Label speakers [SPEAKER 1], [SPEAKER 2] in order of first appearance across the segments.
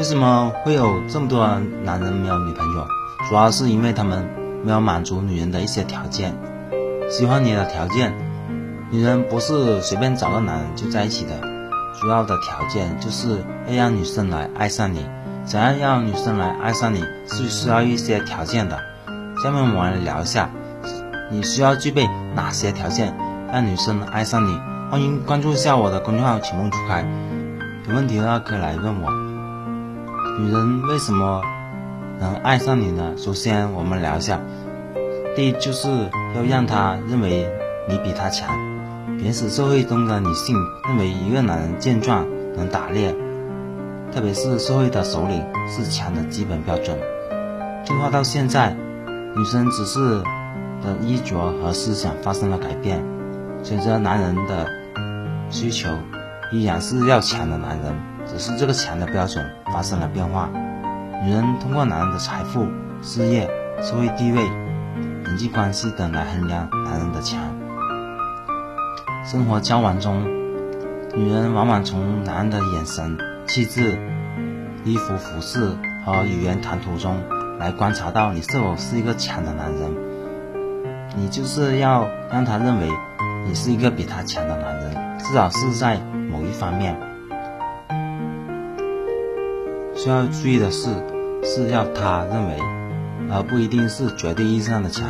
[SPEAKER 1] 为什么会有这么多男人没有女朋友？主要是因为他们没有满足女人的一些条件。喜欢你的条件，女人不是随便找个男人就在一起的，主要的条件就是要让女生来爱上你。想要让女生来爱上你，是需要一些条件的。下面我们来聊一下，你需要具备哪些条件让女生爱上你？欢迎关注一下我的公众号“情梦初开”，有问题的话可以来问我。女人为什么能爱上你呢？首先，我们聊一下，第一就是要让她认为你比她强。原始社会中的女性认为一个男人健壮能打猎，特别是社会的首领是强的基本标准。进化到现在，女生只是的衣着和思想发生了改变，随着男人的需求，依然是要强的男人。只是这个强的标准发生了变化，女人通过男人的财富、事业、社会地位、人际关系等来衡量男人的强。生活交往中，女人往往从男人的眼神、气质、衣服服饰和语言谈吐中来观察到你是否是一个强的男人。你就是要让他认为你是一个比他强的男人，至少是在某一方面。需要注意的是，是要他认为，而不一定是绝对意义上的强。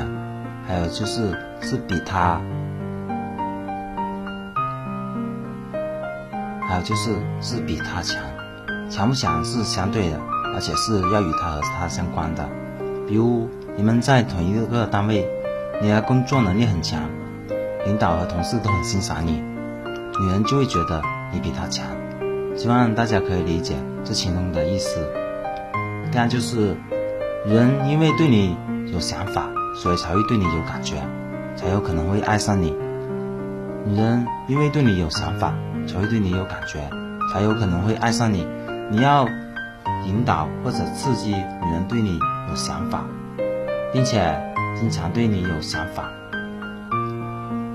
[SPEAKER 1] 还有就是，是比他，还有就是是比他强。强不强是相对的，而且是要与他和他相关的。比如你们在同一个单位，你的工作能力很强，领导和同事都很欣赏你，女人就会觉得你比他强。希望大家可以理解。这其中的意思，第二就是，人因为对你有想法，所以才会对你有感觉，才有可能会爱上你。女人因为对你有想法，才会对你有感觉，才有可能会爱上你。你要引导或者刺激女人对你有想法，并且经常对你有想法，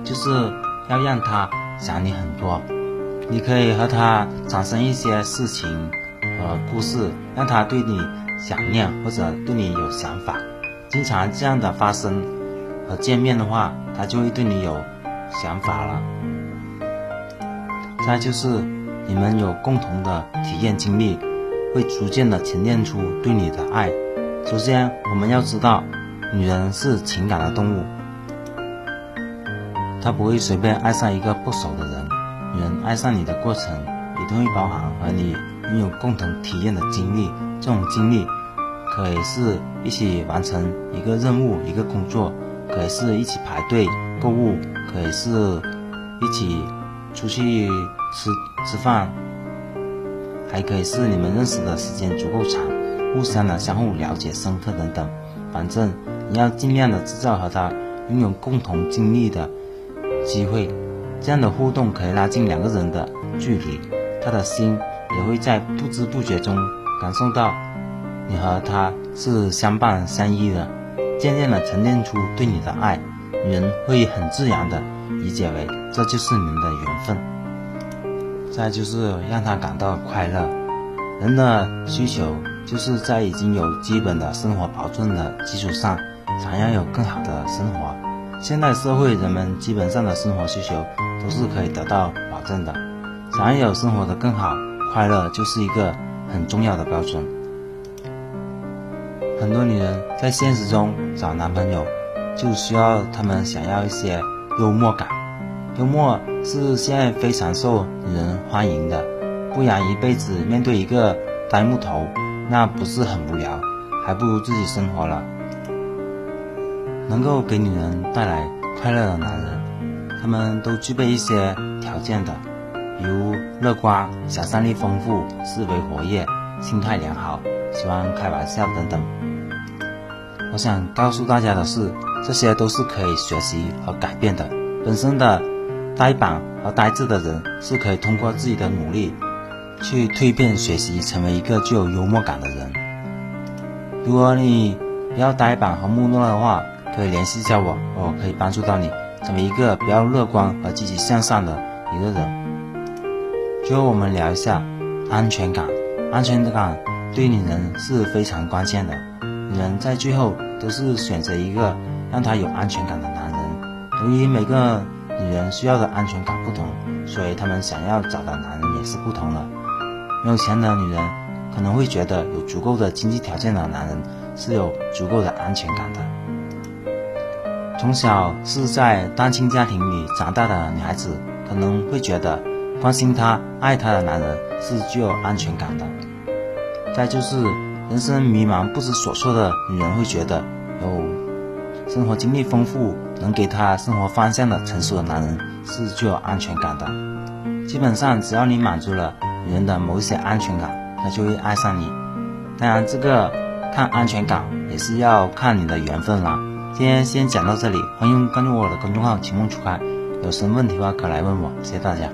[SPEAKER 1] 就是要让她想你很多。你可以和她产生一些事情。呃故事让他对你想念或者对你有想法，经常这样的发生和见面的话，他就会对你有想法了。再就是你们有共同的体验经历，会逐渐的沉淀出对你的爱。首先我们要知道，女人是情感的动物，她不会随便爱上一个不熟的人。女人爱上你的过程，一定会包含和你。拥有共同体验的经历，这种经历可以是一起完成一个任务、一个工作，可以是一起排队购物，可以是一起出去吃吃饭，还可以是你们认识的时间足够长，互相的相互了解深刻等等。反正你要尽量的制造和他拥有共同经历的机会，这样的互动可以拉近两个人的距离，他的心。也会在不知不觉中感受到，你和他是相伴相依的，渐渐的沉淀出对你的爱，人会很自然的理解为这就是你们的缘分。再就是让他感到快乐，人的需求就是在已经有基本的生活保证的基础上，想要有更好的生活。现代社会人们基本上的生活需求都是可以得到保证的，想要有生活的更好。快乐就是一个很重要的标准。很多女人在现实中找男朋友，就需要他们想要一些幽默感。幽默是现在非常受女人欢迎的，不然一辈子面对一个呆木头，那不是很无聊？还不如自己生活了。能够给女人带来快乐的男人，他们都具备一些条件的。比如乐观、想象力丰富、思维活跃、心态良好、喜欢开玩笑等等。我想告诉大家的是，这些都是可以学习和改变的。本身的呆板和呆滞的人是可以通过自己的努力去蜕变、学习，成为一个具有幽默感的人。如果你比较呆板和木讷的话，可以联系一下我，我可以帮助到你成为一个比较乐观和积极向上的一个人。最后，我们聊一下安全感。安全感对女人是非常关键的。女人在最后都是选择一个让她有安全感的男人。由于每个女人需要的安全感不同，所以她们想要找的男人也是不同的。没有钱的女人可能会觉得有足够的经济条件的男人是有足够的安全感的。从小是在单亲家庭里长大的女孩子可能会觉得关心她、爱她的男人是具有安全感的。再就是人生迷茫不知所措的女人会觉得有生活经历丰富、能给她生活方向的成熟的男人是具有安全感的。基本上只要你满足了女人的某一些安全感，她就会爱上你。当然，这个看安全感也是要看你的缘分啦。今天先讲到这里，欢迎关注我的公众号“情梦初开”，有什么问题的话可来问我，谢谢大家。